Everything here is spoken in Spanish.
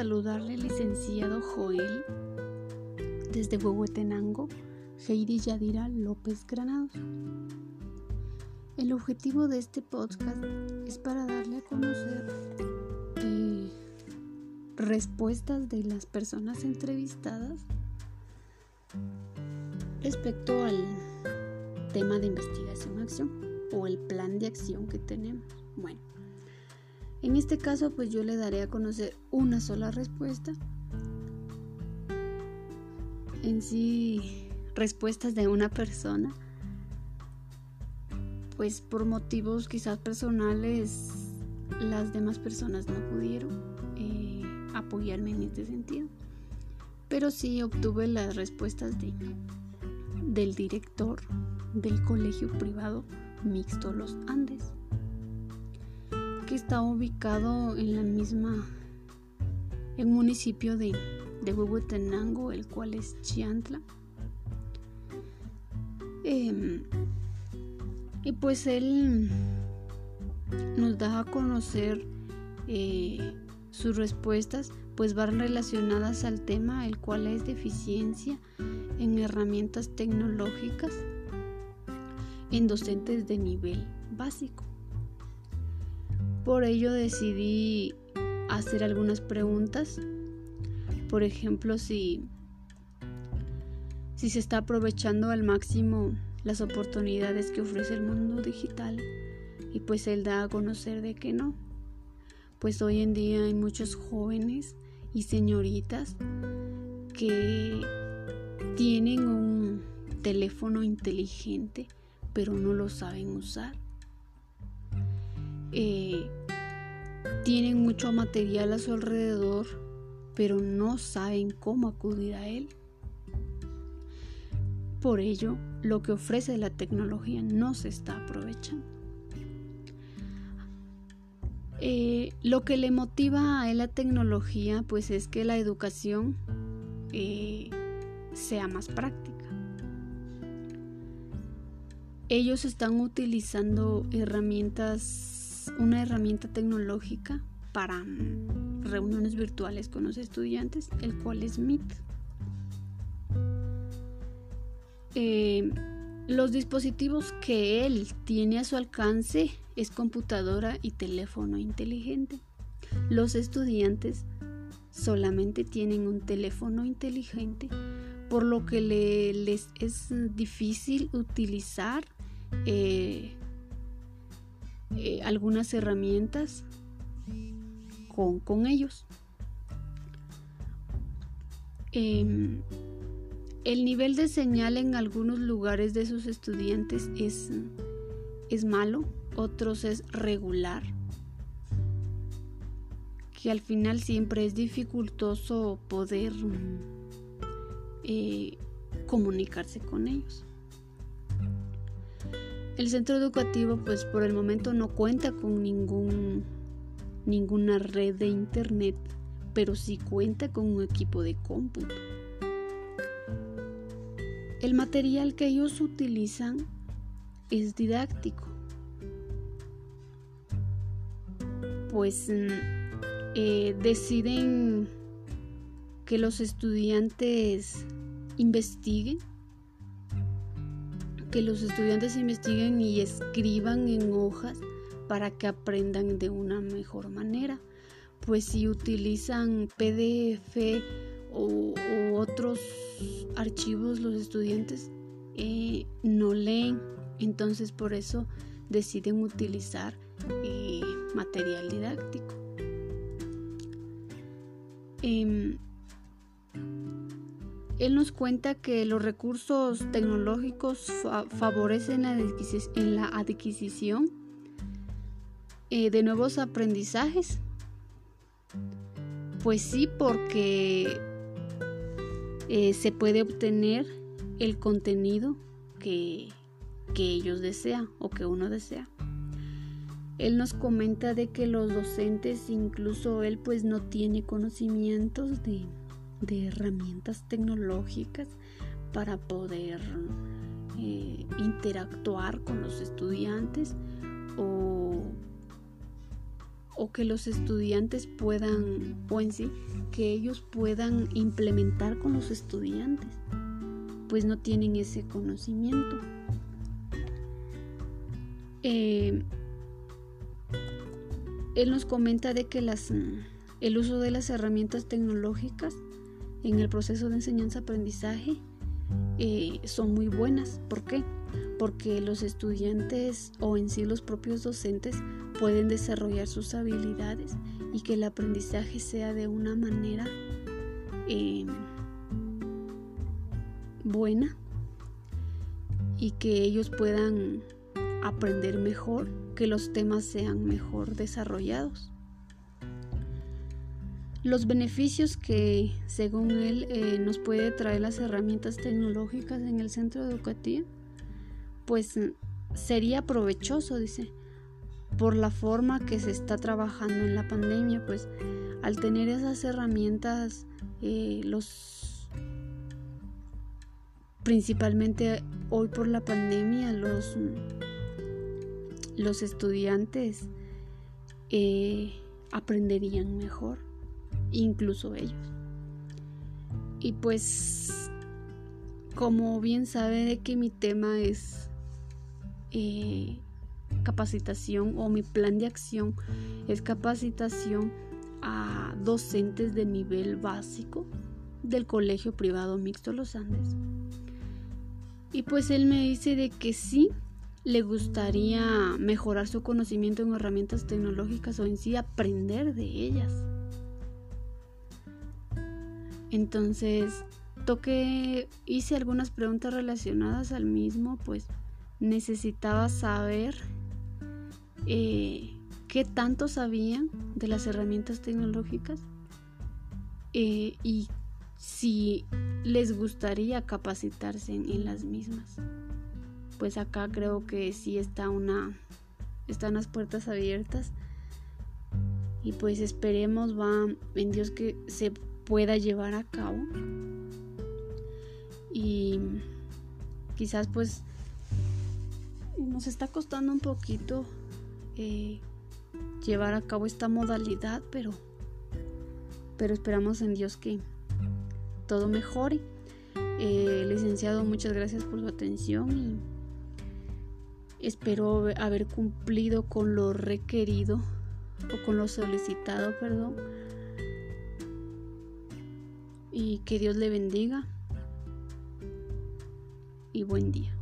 saludarle, licenciado Joel, desde Huehuetenango, Heidi Yadira López Granados. El objetivo de este podcast es para darle a conocer eh, respuestas de las personas entrevistadas respecto al tema de investigación-acción o el plan de acción que tenemos. Bueno, en este caso pues yo le daré a conocer una sola respuesta. En sí, respuestas de una persona. Pues por motivos quizás personales las demás personas no pudieron eh, apoyarme en este sentido. Pero sí obtuve las respuestas de, del director del colegio privado mixto Los Andes está ubicado en la misma el municipio de, de Huehuetenango, el cual es Chiantla. Em, y pues él nos da a conocer eh, sus respuestas, pues van relacionadas al tema, el cual es deficiencia en herramientas tecnológicas en docentes de nivel básico. Por ello decidí hacer algunas preguntas. Por ejemplo, si, si se está aprovechando al máximo las oportunidades que ofrece el mundo digital. Y pues él da a conocer de que no. Pues hoy en día hay muchos jóvenes y señoritas que tienen un teléfono inteligente pero no lo saben usar. Eh, tienen mucho material a su alrededor, pero no saben cómo acudir a él. Por ello, lo que ofrece la tecnología no se está aprovechando. Eh, lo que le motiva a él la tecnología, pues es que la educación eh, sea más práctica. Ellos están utilizando herramientas una herramienta tecnológica para mm, reuniones virtuales con los estudiantes, el cual es Meet. Eh, los dispositivos que él tiene a su alcance es computadora y teléfono inteligente. Los estudiantes solamente tienen un teléfono inteligente, por lo que les es difícil utilizar eh, eh, algunas herramientas con, ellos. Em, el nivel de señal en algunos lugares de sus estudiantes es, es malo, otros es regular, que al final siempre es dificultoso poder eh, comunicarse con ellos. El centro educativo pues por el momento no cuenta con ningún, ninguna red de internet, pero sí cuenta con un equipo de cómputo. El material que ellos utilizan es didáctico, pues mm, eh, deciden que los estudiantes investiguen que los estudiantes investiguen y escriban en hojas para que aprendan de una mejor manera. Pues si utilizan PDF o, otros archivos los estudiantes eh, no leen, entonces por eso deciden utilizar eh, material didáctico. Em, él nos cuenta que los recursos tecnológicos favorecen en la adquisición eh, de nuevos aprendizajes. Pues sí, porque eh, se puede obtener el contenido que, que ellos desean o que uno desea. Él nos comenta de que los docentes, incluso él, pues no tiene conocimientos de de herramientas tecnológicas para poder eh, interactuar con los estudiantes o, o que los estudiantes puedan, o en sí, que ellos puedan implementar con los estudiantes, pues no tienen ese conocimiento. Eh, él nos comenta de que las, el uso de las herramientas tecnológicas en el proceso de enseñanza-aprendizaje eh, son muy buenas. ¿Por qué? Porque los estudiantes o en sí los propios docentes pueden desarrollar sus habilidades y que el aprendizaje sea de una manera eh, buena y que ellos puedan aprender mejor, que los temas sean mejor desarrollados. Los beneficios que, según él, eh, nos puede traer las herramientas tecnológicas en el centro educativo, pues sería provechoso, dice, por la forma que se está trabajando en la pandemia, pues al tener esas herramientas, eh, los principalmente hoy por la pandemia, los, los estudiantes eh, aprenderían mejor incluso ellos. Y pues, como bien sabe de que mi tema es eh, capacitación o mi plan de acción es capacitación a docentes de nivel básico del Colegio Privado Mixto Los Andes. Y pues él me dice de que sí, le gustaría mejorar su conocimiento en herramientas tecnológicas o en sí aprender de ellas. Entonces, toqué, hice algunas preguntas relacionadas al mismo, pues necesitaba saber eh, qué tanto sabían de las herramientas tecnológicas eh, y si les gustaría capacitarse en, las mismas. Pues acá creo que sí está una, están las puertas abiertas y pues esperemos va en Dios que se pueda llevar a cabo. Y quizás pues nos está costando un poquito eh, llevar a cabo esta modalidad, pero, pero esperamos en Dios que todo mejore. Eh, licenciado, muchas gracias por su atención y espero haber cumplido con lo requerido o con lo solicitado, perdón y que Dios le bendiga y buen día.